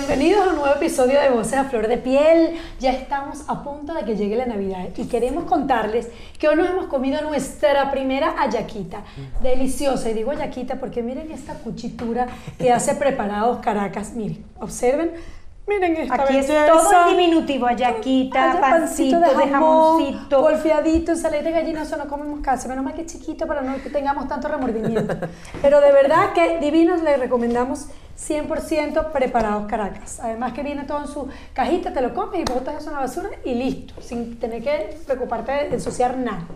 Bienvenidos a un nuevo episodio de Voces a Flor de Piel. Ya estamos a punto de que llegue la Navidad y queremos contarles que hoy nos hemos comido nuestra primera ayaquita. Deliciosa. Y digo ayaquita porque miren esta cuchitura que hace preparados Caracas. Miren, observen. Miren esta Aquí es belleza. todo en diminutivo, ayaquita, Haya pancito de jamón, jamoncito. Golfeadito, ensalada de gallina, eso no comemos casi. Menos mal que es chiquito para no que tengamos tanto remordimiento. Pero de verdad que divinos les recomendamos 100% preparados Caracas. Además que viene todo en su cajita, te lo comes y botas eso en la basura y listo, sin tener que preocuparte de ensuciar nada.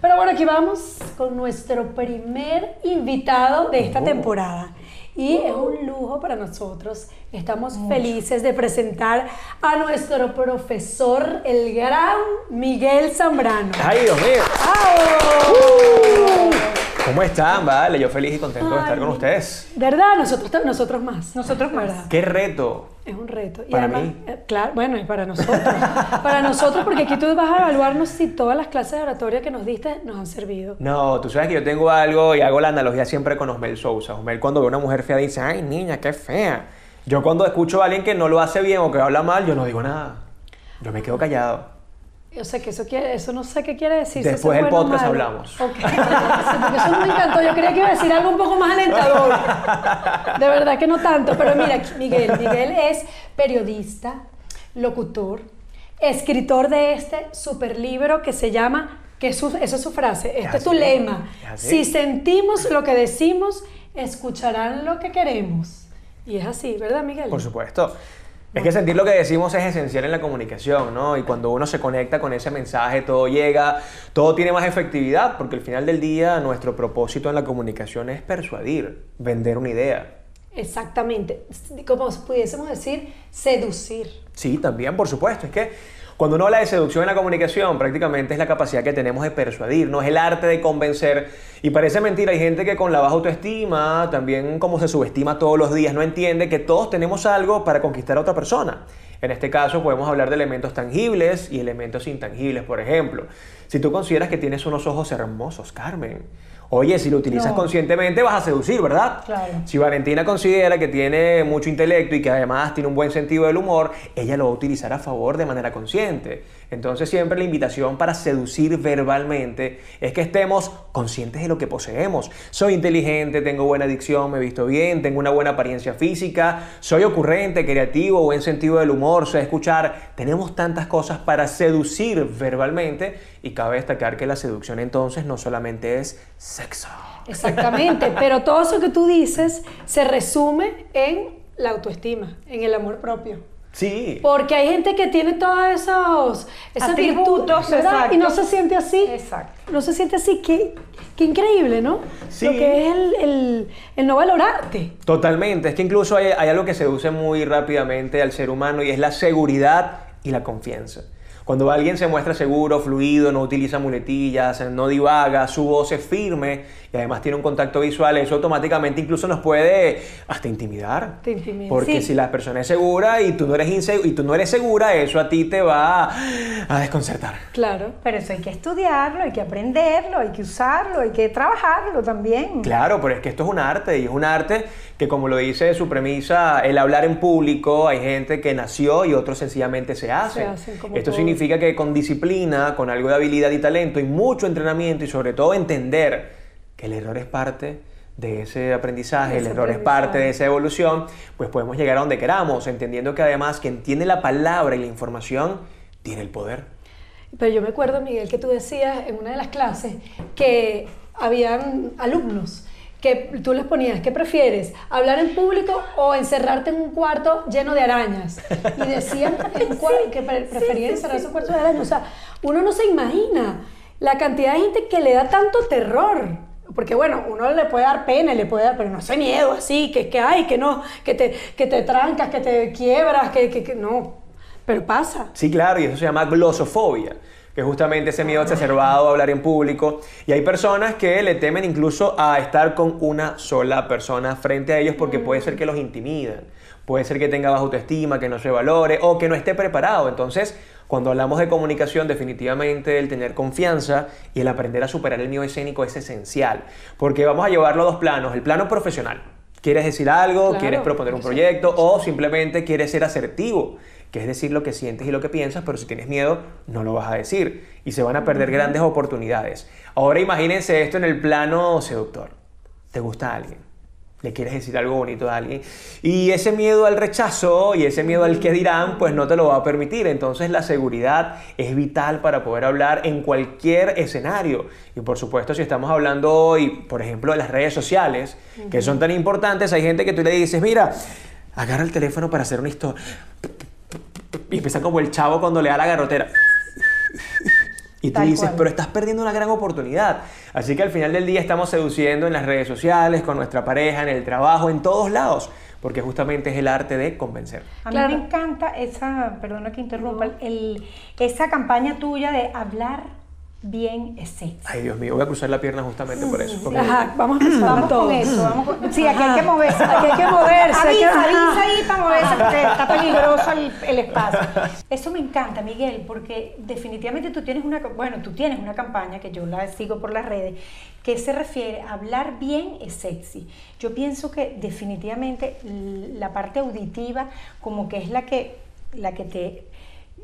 Pero bueno, aquí vamos con nuestro primer invitado de esta temporada. Y es un lujo para nosotros. Estamos felices de presentar a nuestro profesor, el gran Miguel Zambrano. ¡Ay, Dios mío! ¿Cómo están? Vale, yo feliz y contento de estar con ustedes. ¿Verdad? Nosotros, nosotros más. Nosotros más. ¿Verdad? ¡Qué reto! Es un reto. Y Para además, mí. eh, claro, bueno, y para nosotros. para nosotros, porque aquí tú vas a evaluarnos si todas las clases de oratoria que nos diste nos han servido. No, tú sabes que yo tengo algo y hago la analogía siempre con Osmel Sousa. Osmel cuando ve a una mujer fea dice, ¡ay, niña, qué fea! Yo cuando escucho a alguien que no lo hace bien o que habla mal, yo no digo nada. Yo me quedo callado. O sea, que eso, quiere, eso no sé qué quiere decir. Después del bueno podcast hablamos. Ok. Sí, porque eso me encantó. Yo creía que iba a decir algo un poco más alentador. De verdad que no tanto. Pero mira, Miguel. Miguel es periodista, locutor, escritor de este super libro que se llama, que es su- esa es su frase, este es tu lema. Si sentimos lo que decimos, escucharán lo que queremos. Y es así, ¿verdad, Miguel? Por supuesto. Es que sentir lo que decimos es esencial en la comunicación, ¿no? Y cuando uno se conecta con ese mensaje, todo llega, todo tiene más efectividad, porque al final del día nuestro propósito en la comunicación es persuadir, vender una idea. Exactamente. Como pudiésemos decir, seducir. Sí, también, por supuesto. Es que cuando uno habla de seducción en la comunicación, prácticamente es la capacidad que tenemos de persuadirnos, el arte de convencer. Y parece mentira, hay gente que con la baja autoestima, también como se subestima todos los días, no entiende que todos tenemos algo para conquistar a otra persona. En este caso podemos hablar de elementos tangibles y elementos intangibles, por ejemplo. Si tú consideras que tienes unos ojos hermosos, Carmen, oye, si lo utilizas No. conscientemente vas a seducir, ¿verdad? Claro. Si Valentina considera que tiene mucho intelecto y que además tiene un buen sentido del humor, ella lo va a utilizar a favor de manera consciente. Entonces siempre la invitación para seducir verbalmente es que estemos conscientes de lo que poseemos. Soy inteligente, tengo buena dicción, me he visto bien, tengo una buena apariencia física, soy ocurrente, creativo, buen sentido del humor, sé escuchar. Tenemos tantas cosas para seducir verbalmente y cabe destacar que la seducción entonces no solamente es sexo. Exactamente, pero todo eso que tú dices se resume en la autoestima, en el amor propio. Sí. Porque hay gente que tiene todos esos, exacto. Y no se siente así. Exacto. No se siente así. Qué, qué increíble, ¿no? Sí. Lo que es el, el- el no valorarte. Totalmente, es que incluso hay, hay algo que seduce muy rápidamente al ser humano y es la seguridad y la confianza. Cuando alguien se muestra seguro, fluido, no utiliza muletillas, no divaga, su voz es firme y además tiene un contacto visual, eso automáticamente incluso nos puede hasta intimidar. Te intimida, Porque sí. si la persona es segura y tú no eres insegu- y tú no eres segura, eso a ti te va a desconcertar. Claro. Pero eso hay que estudiarlo, hay que aprenderlo, hay que usarlo, hay que trabajarlo también. Claro, pero es que esto es un arte y es un arte que como lo dice su premisa, el hablar en público, hay gente que nació y otros sencillamente se hacen. hacen, como esto todo. Significa que con disciplina, con algo de habilidad y talento y mucho entrenamiento y sobre todo entender que el error es parte de ese aprendizaje, De el error es parte de esa evolución, pues podemos llegar a donde queramos, entendiendo que además quien tiene la palabra y la información tiene el poder. Pero yo me acuerdo, Miguel, que tú decías en una de las clases que habían alumnos que tú les ponías, ¿qué prefieres? ¿Hablar en público o encerrarte en un cuarto lleno de arañas? Y decían en cua- que pre- preferían encerrarse en un cuarto de arañas. O sea, uno no se imagina la cantidad de gente que le da tanto terror. Porque bueno, uno le puede dar pena, le puede dar, pero no ese miedo así, que, que hay, que no, que te, que te trancas, que te quiebras, que, que, que no. Pero pasa. Sí, claro, y eso se llama glosofobia, que justamente ese miedo exacerbado a hablar en público. Y hay personas que le temen incluso a estar con una sola persona frente a ellos porque puede ser que los intimidan, puede ser que tenga baja autoestima, que no se valore o que no esté preparado. Entonces, cuando hablamos de comunicación, definitivamente el tener confianza y el aprender a superar el miedo escénico es esencial, porque vamos a llevarlo a dos planos. El plano profesional, quieres decir algo, Claro, quieres proponer un proyecto o simplemente quieres ser asertivo, que es decir lo que sientes y lo que piensas, pero si tienes miedo no lo vas a decir y se van a perder grandes oportunidades. Ahora imagínense esto en el plano seductor. ¿Te gusta alguien? Le quieres decir algo bonito a alguien y ese miedo al rechazo y ese miedo al que dirán, pues no te lo va a permitir. Entonces la seguridad es vital para poder hablar en cualquier escenario. Y por supuesto, si estamos hablando hoy, por ejemplo, de las redes sociales, que son tan importantes, hay gente que tú le dices, mira, agarra el teléfono para hacer una historia. Y empieza como el chavo cuando le da la garrotera. Y tú Tal dices, cual. pero estás perdiendo una gran oportunidad. Así que al final del día estamos seduciendo en las redes sociales, con nuestra pareja, en el trabajo, en todos lados, porque justamente es el arte de convencer. A Claro. mí me encanta esa, perdona que interrumpa, el, esa campaña tuya de hablar bien es sexy. Ay, Dios mío, voy a cruzar la pierna justamente por eso. porque- Ajá, vamos a empezar Vamos todo. con eso, vamos con... Sí, aquí hay que moverse. Aquí hay que moverse, que- Avisa, avisa ahí para moverse porque está peligroso el, el espacio. Eso me encanta, Miguel, porque definitivamente tú tienes una, bueno, tú tienes una campaña que yo la sigo por las redes que se refiere a hablar bien es sexy. Yo pienso que definitivamente la parte auditiva como que es la que la que te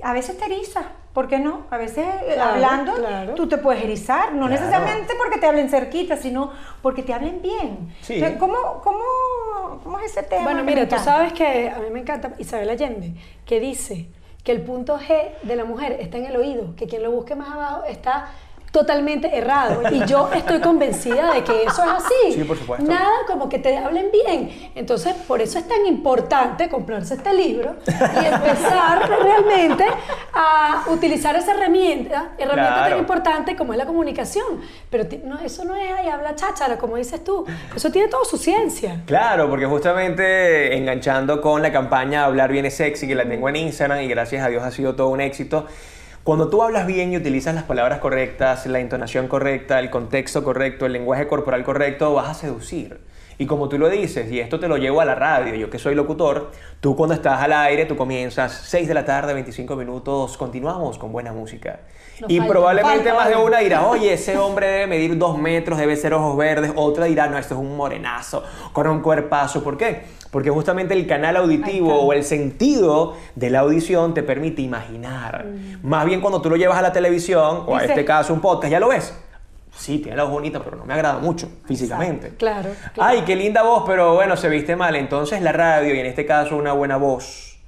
a veces te eriza, ¿por qué no? A veces eh, Claro, hablando claro. tú te puedes erizar, no Claro. necesariamente porque te hablen cerquita, sino porque te hablen bien. Sí. Entonces, ¿cómo, cómo, cómo es ese tema? Bueno, mira, tú sabes que a mí me encanta Isabel Allende, que dice que el punto G de la mujer está en el oído, que quien lo busque más abajo está totalmente errado. Y yo estoy convencida de que eso es así. Sí, por supuesto. Nada como que te hablen bien. Entonces, por eso es tan importante comprarse este libro y empezar realmente a utilizar esa herramienta, herramienta Claro. tan importante como es la comunicación. Pero no, eso no es ahí, habla cháchara, como dices tú. Eso tiene toda su ciencia. Claro, porque justamente enganchando con la campaña Hablar bien es sexy, que la tengo en Instagram y gracias a Dios ha sido todo un éxito. Cuando tú hablas bien y utilizas las palabras correctas, la entonación correcta, el contexto correcto, el lenguaje corporal correcto, vas a seducir. Y como tú lo dices, y esto te lo llevo a la radio, yo que soy locutor, tú cuando estás al aire, tú comienzas 6 de la tarde, 25 minutos, continuamos con buena música. Nos y falta, probablemente falta más de una dirá, oye, ese hombre debe medir dos metros, debe ser ojos verdes. Otra dirá, no, esto es un morenazo, con un cuerpazo. ¿Por qué? Porque justamente el canal auditivo o el sentido de la audición te permite imaginar. Más bien cuando tú lo llevas a la televisión, o a Dice- este caso un podcast, ya lo ves. Sí, tiene la voz bonita, pero no me agrada mucho físicamente. Claro, claro. Ay, qué linda voz, pero bueno, se viste mal. Entonces la radio, y en este caso una buena voz,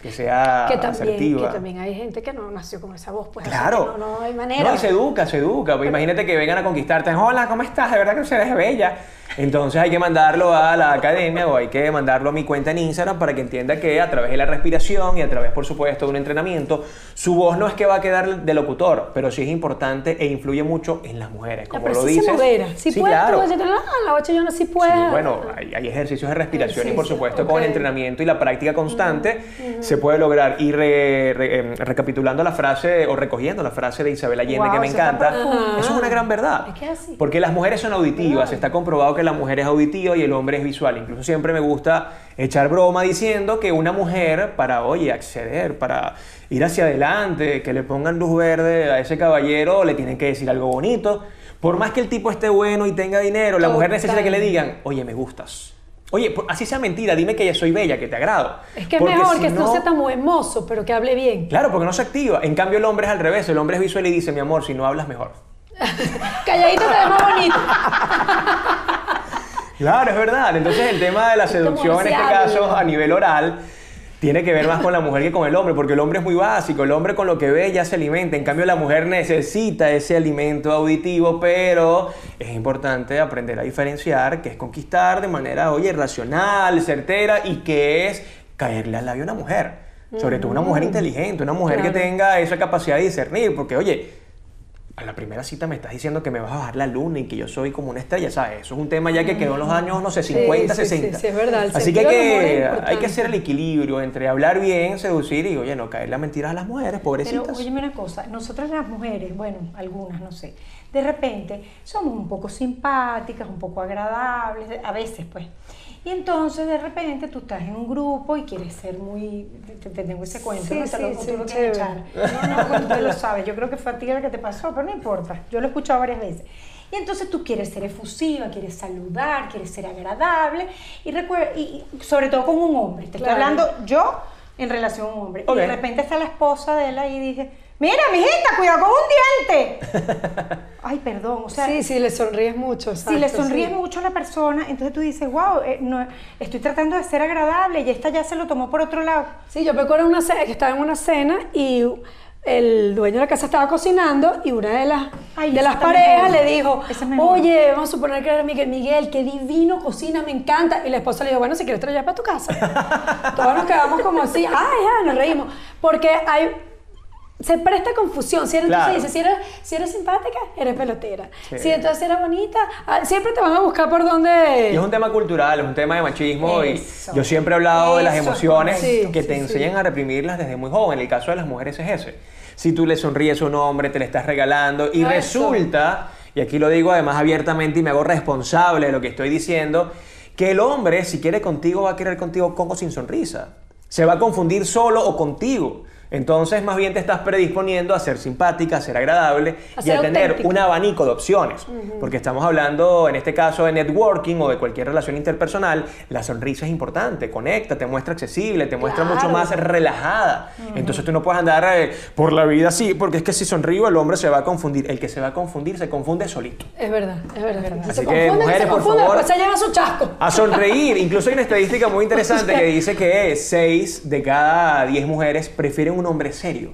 que sea que también, asertiva. que también hay gente que no nació con esa voz, pues Claro. no, no hay manera. No, y se educa, se educa. Pues imagínate que vengan a conquistarte. Hola, ¿cómo estás? De verdad que eres bella. Entonces hay que mandarlo a la academia o hay que mandarlo a mi cuenta en Instagram para que entienda que a través de la respiración y a través, por supuesto, de un entrenamiento, su voz no es que va a quedar de locutor, pero sí es importante e influye mucho en las mujeres. Como pero lo sí dices. Si sí, puedes, claro. tú vas a decir, ah, la bachillona sí puede. Sí, bueno, hay, hay ejercicios de respiración y por Ejercicio, supuesto con el entrenamiento y la práctica constante se puede lograr. Y re- re- em, recapitulando la frase o recogiendo la frase de Isabel Allende Wow, que me encanta, eso es una gran verdad. Es que así. Porque las mujeres son auditivas, está comprobado que la mujer es auditiva y el hombre es visual. Incluso siempre me gusta echar broma diciendo que una mujer para, oye, acceder, para ir hacia adelante, que le pongan luz verde a ese caballero, le tienen que decir algo bonito. Por más que el tipo esté bueno y tenga dinero, la mujer necesita que le digan, oye, me gustas. Oye, así sea mentira, dime que soy bella, que te agrado. Es que es mejor si que no sea tan hermoso, pero que hable bien. Claro, porque no se activa. En cambio, el hombre es al revés. El hombre es visual y dice, mi amor, si no hablas mejor. Calladito te ve más bonito. Claro, es verdad. Entonces el tema de la Es seducción en este caso a nivel oral tiene que ver más con la mujer que con el hombre, porque el hombre es muy básico, el hombre con lo que ve ya se alimenta, en cambio la mujer necesita ese alimento auditivo, pero es importante aprender a diferenciar que es conquistar de manera, oye, racional, certera y que es caerle al labio a una mujer, sobre todo una mujer inteligente, una mujer que tenga esa capacidad de discernir, porque oye, a la primera cita me estás diciendo que me vas a bajar la luna y que yo soy como una estrella, ¿sabes? Eso es un tema ya que quedó en los años, no sé, 50, sí, sí, 60. sí, es verdad, Así que hay que, importante. hay que hacer el equilibrio entre hablar bien, seducir y, oye, no caerle a mentiras a las mujeres, Pero pobrecitas. óyeme una cosa, nosotras las mujeres, bueno, algunas, no sé, de repente somos un poco simpáticas, un poco agradables, a veces pues. Y entonces de repente tú estás en un grupo y quieres ser muy, te, te tengo ese cuento, Sí, ¿no? Te lo, sí, tú sí, lo quieres chévere. echar. No, no, bueno, tú lo sabes, yo creo que fue a ti la que te pasó, pero no importa, yo lo he escuchado varias veces. Y entonces tú quieres ser efusiva, quieres saludar, quieres ser agradable y, recuerda, y sobre todo con un hombre. Te Claro. estoy hablando yo en relación a un hombre. Y de repente está la esposa de él ahí y dije, mira, mijita, cuidado con un diente. Ay, perdón, o sea, sí, sí, le sonríes mucho. si le exacto, sonríes sí. mucho a la persona, entonces tú dices, wow, eh, no, estoy tratando de ser agradable y esta ya se lo tomó por otro lado. Sí, yo me acuerdo una cena, que estaba en una cena y el dueño de la casa estaba cocinando y una de las, Ay, de las parejas le dijo, oye, vamos a suponer que era Miguel, Miguel, qué divino cocina, me encanta. Y la esposa le dijo, bueno, si quieres llevas para tu casa. Todos nos quedamos como así, ay, ya, nos reímos. Porque hay... Se presta confusión. Si eres, Claro. entonces dice, si eres, si eres simpática, eres pelotera. Sí. Si entonces eres bonita, ah, siempre te van a buscar por donde... Y es un tema cultural, es un tema de machismo Eso. y yo siempre he hablado de las emociones que te sí, enseñan a reprimirlas desde muy joven. El caso de las mujeres es ese. Si tú le sonríes a un hombre, te le estás regalando y Eso. resulta, y aquí lo digo además abiertamente y me hago responsable de lo que estoy diciendo, que el hombre si quiere contigo va a querer contigo con o sin sonrisa. Se va a confundir solo o contigo. Entonces, más bien te estás predisponiendo a ser simpática, a ser agradable A y ser a tener un abanico de opciones. Porque estamos hablando, en este caso, de networking o de cualquier relación interpersonal. La sonrisa es importante, conecta, te muestra accesible, te muestra Claro. mucho más relajada. Entonces tú no puedes andar eh, por la vida así, porque es que si sonrío el hombre se va a confundir. El que se va a confundir se confunde solito. Es verdad, es verdad. Así se que, confunde, mujeres, se por favor. después se lleva su chasco. A sonreír. Incluso hay una estadística muy interesante que dice que 6 de cada 10 mujeres prefieren un hombre serio.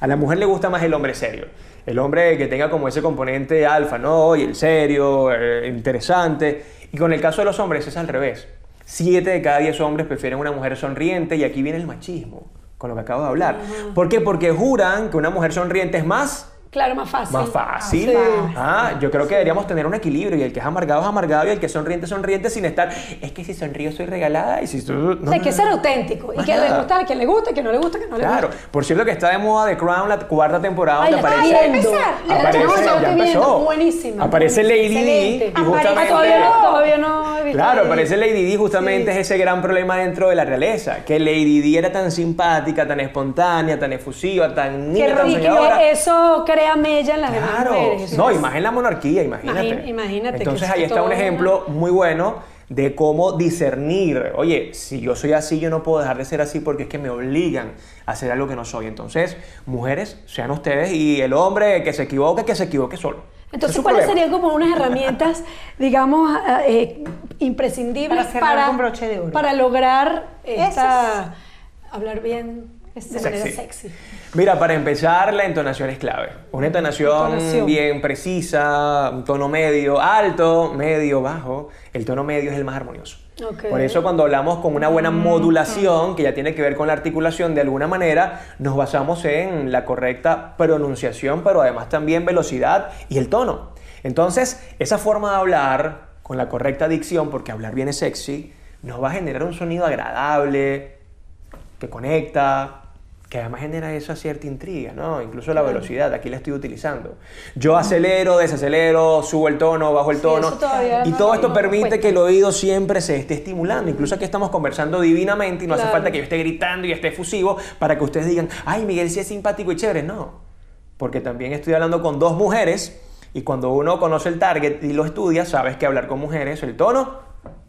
A la mujer le gusta más el hombre serio. El hombre que tenga como ese componente alfa, ¿no? Y el serio, eh, interesante. Y con el caso de los hombres es al revés. 7 de cada 10 hombres prefieren una mujer sonriente y aquí viene el machismo, con lo que acabo de hablar. ¿Por qué? Porque juran que una mujer sonriente es más Claro, más fácil. más fácil. Sí. Ah, yo creo que deberíamos tener un equilibrio y el que es amargado es amargado y el que es sonriente es sonriente sin estar. Es que si sonrío soy regalada y si tú. no, Hay no, que no. ser auténtico. Y que le gusta al que le gusta, que no le gusta, que no le Claro, gusta. por cierto que está de moda The Crown la cuarta temporada Ay, donde aparece. empezar. aparece- No, ya empezó. Buenísima. Aparece Lady. Di y justamente. Ah, todavía no, todavía no he visto Claro, aparece Lady Di justamente Sí. es ese gran problema dentro de la realeza, que Lady Di era tan simpática, tan espontánea, tan efusiva, tan niña, tan Y que soñadora. eso crea mella en las demás Claro, mujeres. no, en la monarquía, imagínate. Imagín- imagínate Entonces es ahí está un ejemplo muy bueno de cómo discernir. Oye, si yo soy así, yo no puedo dejar de ser así porque es que me obligan a hacer algo que no soy. Entonces, mujeres, sean ustedes y el hombre que se equivoque, que se equivoque solo. Es Entonces, ¿cuáles serían como unas herramientas, digamos, eh, imprescindibles Para broche de oro. para lograr esta, hablar bien de manera Sexy. Mira, para empezar, la entonación es clave. Una entonación, Entonación. bien precisa, un tono medio, alto, medio, bajo. El tono medio es el más armonioso. Por eso cuando hablamos con una buena modulación, que ya tiene que ver con la articulación, de alguna manera nos basamos en la correcta pronunciación, pero además también velocidad y el tono. Entonces, esa forma de hablar con la correcta dicción, porque hablar bien es sexy, nos va a generar un sonido agradable, que conecta, que además genera esa cierta intriga, ¿no? Incluso la velocidad, aquí la estoy utilizando. Yo acelero, desacelero, subo el tono, bajo el Sí, tono. y no- todo esto permite que el oído siempre se esté estimulando. Incluso aquí estamos conversando divinamente y no hace falta que yo esté gritando y esté efusivo para que ustedes digan, ay, Miguel sí es simpático y chévere. No, porque también estoy hablando con dos mujeres y cuando uno conoce el target y lo estudia, sabes que hablar con mujeres, el tono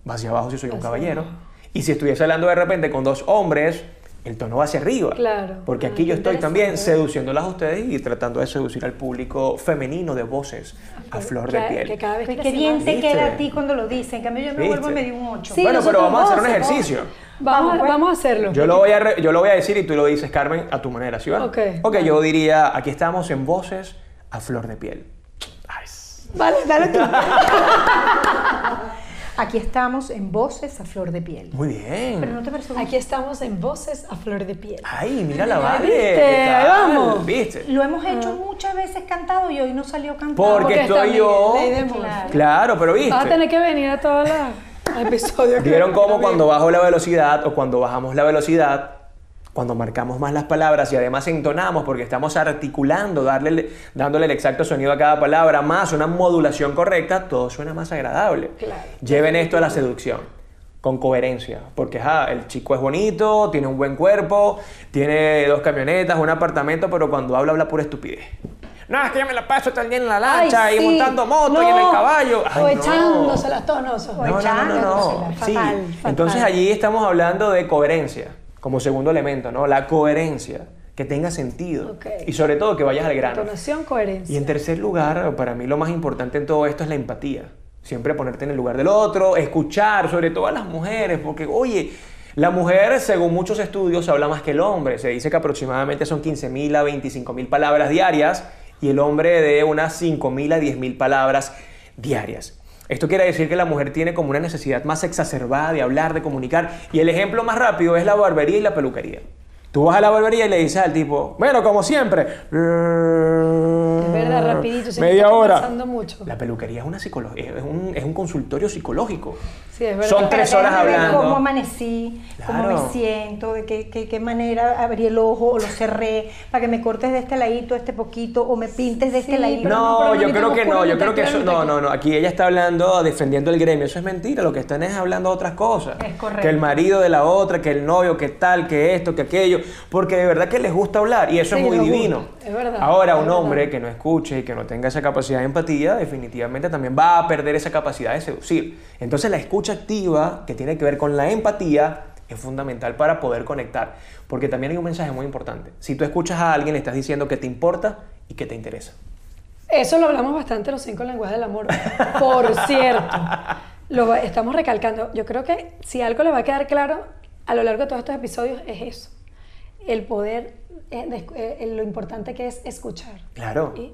va hacia abajo si soy un caballero. Y si estuviese hablando de repente con dos hombres, el tono va hacia arriba. Claro. Porque Ah, aquí yo estoy también seduciéndolas a ustedes y tratando de seducir al público femenino de voces a flor que, de piel. Que cada vez Pues qué bien te queda a ti cuando lo dicen. En cambio, yo me ¿Viste? vuelvo medio un 8. Sí, Bueno, pero vamos a hacer un ejercicio. Vamos, Vamos, pues. vamos a hacerlo. Yo lo, voy a re- yo lo voy a decir y tú lo dices, Carmen, a tu manera, ¿sí va? Ok. Ok, yo diría, aquí estamos en voces a flor de piel. Ay, Vale, dale tú. Aquí estamos en voces a flor de piel. muy bien. Pero no te parece Aquí estamos en Voces a Flor de Piel. Ay, mira la vale. ¿viste? ¿qué tal? Vamos. ¿Viste? Lo hemos hecho muchas veces cantado y hoy no salió cantado. Porque Porque estoy yo. Claro. Claro, pero viste. Vas a tener que venir a todos los episodios. ¿Vieron cómo cuando bajo la velocidad o cuando bajamos la velocidad, cuando marcamos más las palabras y además entonamos porque estamos articulando, darle, dándole el exacto sonido a cada palabra, más una modulación correcta, todo suena más agradable. Claro. Lleven esto a la seducción. Con coherencia, porque ajá, el chico es bonito, tiene un buen cuerpo, tiene dos camionetas, un apartamento, pero cuando habla, habla pura estupidez. No, es que yo me la paso día en la lancha Ay, y montando moto y en el No. caballo. o Ay, no. echándoselas todos, no, O No, no, no, no, no. Sí. Fatal, Entonces allí estamos hablando de coherencia como segundo elemento, ¿no? La coherencia, que tenga sentido y sobre todo que vayas al grano. Entonación, coherencia. Y en tercer lugar, para mí lo más importante en todo esto es la empatía. Siempre ponerte en el lugar del otro, escuchar, sobre todo a las mujeres, porque, oye, la mujer, según muchos estudios, habla más que el hombre. Se dice que aproximadamente son 15.000 a 25.000 palabras diarias y el hombre de unas 5.000 a 10.000 palabras diarias. Esto quiere decir que la mujer tiene como una necesidad más exacerbada de hablar, de comunicar. Y el ejemplo más rápido es la barbería y la peluquería. Tú vas a la barbería y le dices al tipo, bueno, como siempre. Es verdad, rapidito, se me Media está hora. mucho. La peluquería es, una psicolo- es, un, es un consultorio psicológico. Sí, es verdad. Son tres Pero horas hablando. cómo amanecí, cómo me siento, de qué, qué, qué manera abrí el ojo o lo cerré, para que me cortes de este ladito, este poquito, o me pintes de este Sí, ladito. No, yo creo que no, yo creo que eso, no, no, no, aquí ella está hablando, defendiendo el gremio, eso es mentira, lo que están es hablando de otras cosas. Es correcto. Que el marido de la otra, que el novio, que tal, que esto, que aquello, porque de verdad que les gusta hablar y eso Sí, es muy gusta, divino. Es verdad, Ahora, es un verdad. hombre que no escuche y que no tenga esa capacidad de empatía, definitivamente también va a perder esa capacidad de seducir. Entonces la escucha activa, que tiene que ver con la empatía, es fundamental para poder conectar, porque también hay un mensaje muy importante. Si tú escuchas a alguien, le estás diciendo que te importa y que te interesa. Eso lo hablamos bastante en los cinco lenguajes del amor. Por cierto, lo estamos recalcando. Yo creo que si algo le va a quedar claro a lo largo de todos estos episodios es eso. El poder, eh, de escu- eh, lo importante que es escuchar. Claro. Y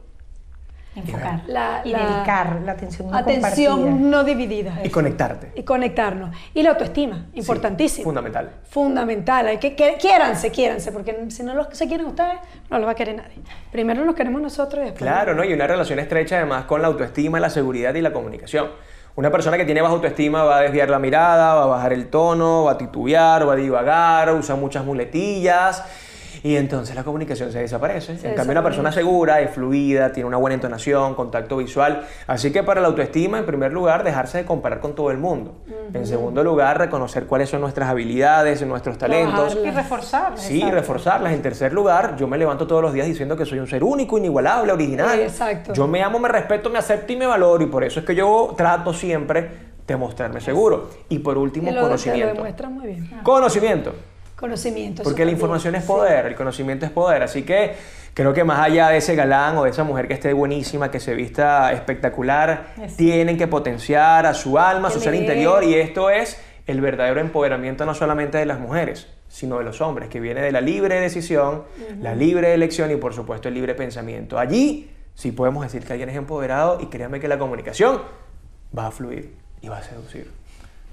Enfocar La- y la- dedicar la atención no atención compartida. no dividida. Y eso. conectarte. Y conectarnos. Y la autoestima, importantísimo. fundamental. Fundamental. Hay que, que quiéranse, quiéranse, porque si no los, se quieren ustedes, no los va a querer nadie. Primero nos queremos nosotros y después. Claro, ¿no? Y una relación estrecha además con la autoestima, la seguridad y la comunicación. Una persona que tiene baja autoestima va a desviar la mirada, va a bajar el tono, va a titubear, va a divagar, usa muchas muletillas. Y entonces la comunicación se desaparece. en cambio, una persona segura, es fluida, tiene una buena entonación, contacto visual. Así que para la autoestima, en primer lugar, dejarse de comparar con todo el mundo. En segundo lugar, reconocer cuáles son nuestras habilidades, nuestros talentos. Trabajarlas. Y reforzar. Sí, reforzarlas. En tercer lugar, yo me levanto todos los días diciendo que soy un ser único, inigualable, original. Exacto. Yo me amo, me respeto, me acepto y me valoro. Y por eso es que yo trato siempre de mostrarme seguro. Y por último, lo, lo conocimiento. demuestras muy bien. Conocimiento. Conocimiento. Porque la información es poder, el conocimiento es poder. Así que creo que más allá de ese galán o de esa mujer que esté buenísima, que se vista espectacular, tienen que potenciar a su alma, a su ser interior. Y esto es el verdadero empoderamiento no solamente de las mujeres, sino de los hombres, que viene de la libre decisión, la libre elección y por supuesto el libre pensamiento. Allí sí podemos decir que alguien es empoderado y créanme que la comunicación va a fluir y va a seducir.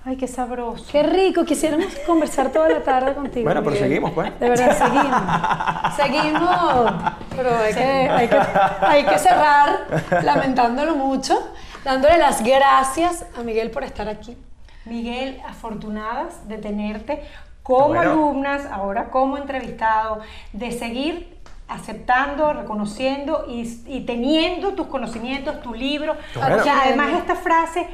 Ay, qué sabroso. Qué rico, quisiéramos conversar toda la tarde contigo. Bueno, pero seguimos, pues. De verdad, seguimos. seguimos, pero hay que, hay, que, hay que cerrar lamentándolo mucho, dándole las gracias a Miguel por estar aquí. Miguel, afortunadas de tenerte como Bueno. alumnas, ahora como entrevistado, de seguir aceptando, reconociendo y, y teniendo tus conocimientos, tu libro. Bueno. O sea, además esta frase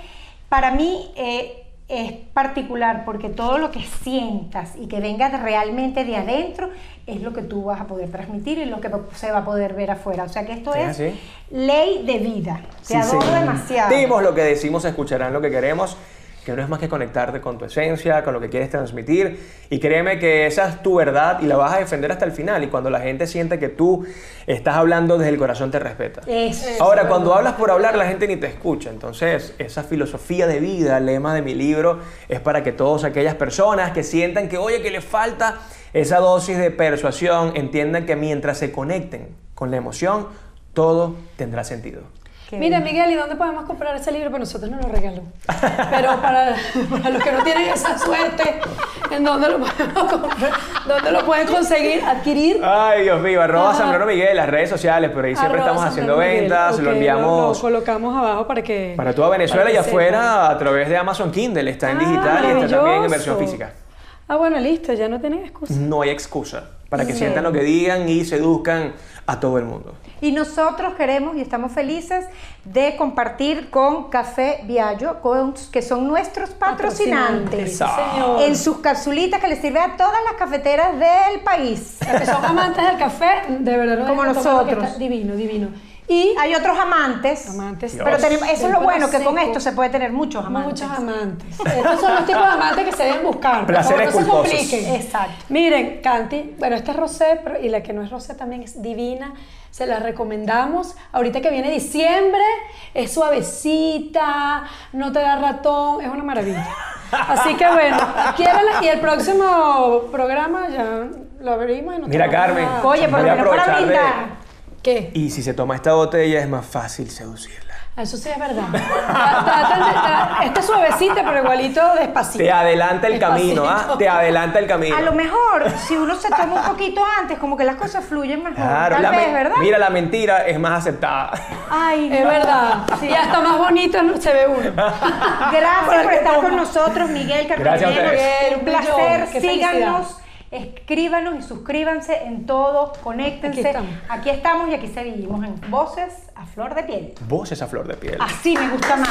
para mí eh, es particular porque todo lo que sientas y que venga realmente de adentro es lo que tú vas a poder transmitir y lo que se va a poder ver afuera. O sea que esto Sí, es ley de vida. Te adoro demasiado. Dimos lo que decimos, escucharán lo que queremos, que no es más que conectarte con tu esencia, con lo que quieres transmitir. Y créeme que esa es tu verdad y la vas a defender hasta el final. Y cuando la gente siente que tú estás hablando desde el corazón, te respeta. Eso. Ahora, cuando hablas por hablar, la gente ni te escucha. Entonces, esa filosofía de vida, el lema de mi libro, es para que todas aquellas personas que sientan que, oye, que les falta esa dosis de persuasión, entiendan que mientras se conecten con la emoción, todo tendrá sentido. Mira. Miguel, ¿y dónde podemos comprar ese libro? Pues nosotros nos lo regalamos. Pero para, para los que no tienen esa suerte, ¿en dónde lo podemos comprar? ¿Dónde lo pueden conseguir, adquirir? Ay, Dios mío, arroba Ajá. Zambrano Miguel, las redes sociales, pero ahí siempre Arroba estamos haciendo Miguel. ventas, Ok, lo enviamos Lo, colocamos abajo para que. para toda Venezuela para y afuera a través de Amazon Kindle. Está en Ah, digital y está también en versión física. Ah, bueno, listo, ya no tienen excusa. No hay excusa para que Sí. sientan lo que digan y seduzcan a todo el mundo. Y nosotros queremos y estamos felices de compartir con Café Viallo, con- que son nuestros patrocinantes. En sus capsulitas que les sirve a todas las cafeteras del país. Que son amantes del café, de verdad Como nosotros. divino, divino. Y Hay otros amantes. Amantes. Pero tenemos, eso es lo bueno, que con esto se puede tener muchos amantes. Muchos amantes. Estos son los tipos de amantes que se deben buscar. Placeres no se compliquen. Exacto. Miren, Canti, bueno, esta es rosé, pero- y la que no es rosé también es divina. Se la recomendamos. Ahorita que viene diciembre, es suavecita, no te da ratón, es una maravilla. Así que bueno, quiéranla y el próximo programa ya lo abrimos y no Mira, Carmen. nada. Oye, por lo menos para de- brindar. ¿Qué? Y si se toma esta botella es más fácil seducirla. Eso sí es verdad. Tra- traten de- tra- Esta es suavecita, pero igualito despacito. Te adelanta el Despacito. camino, ¿ah? Te adelanta el camino. A lo mejor, si uno se toma un poquito antes, como que las cosas fluyen mejor. Claro, Tal la vez, ¿verdad? Mira, la mentira es más aceptada. Ay, Es no. verdad. Y hasta más bonito se ve uno. Gracias Por estar con nosotros, Miguel Gracias a ustedes. Un Un placer. Qué Síganos, escríbanos y suscríbanse en todo. Conéctense. Aquí estamos. Aquí estamos y aquí seguimos en Voces a Flor de Piel. Voces a flor de piel. Así me gusta más.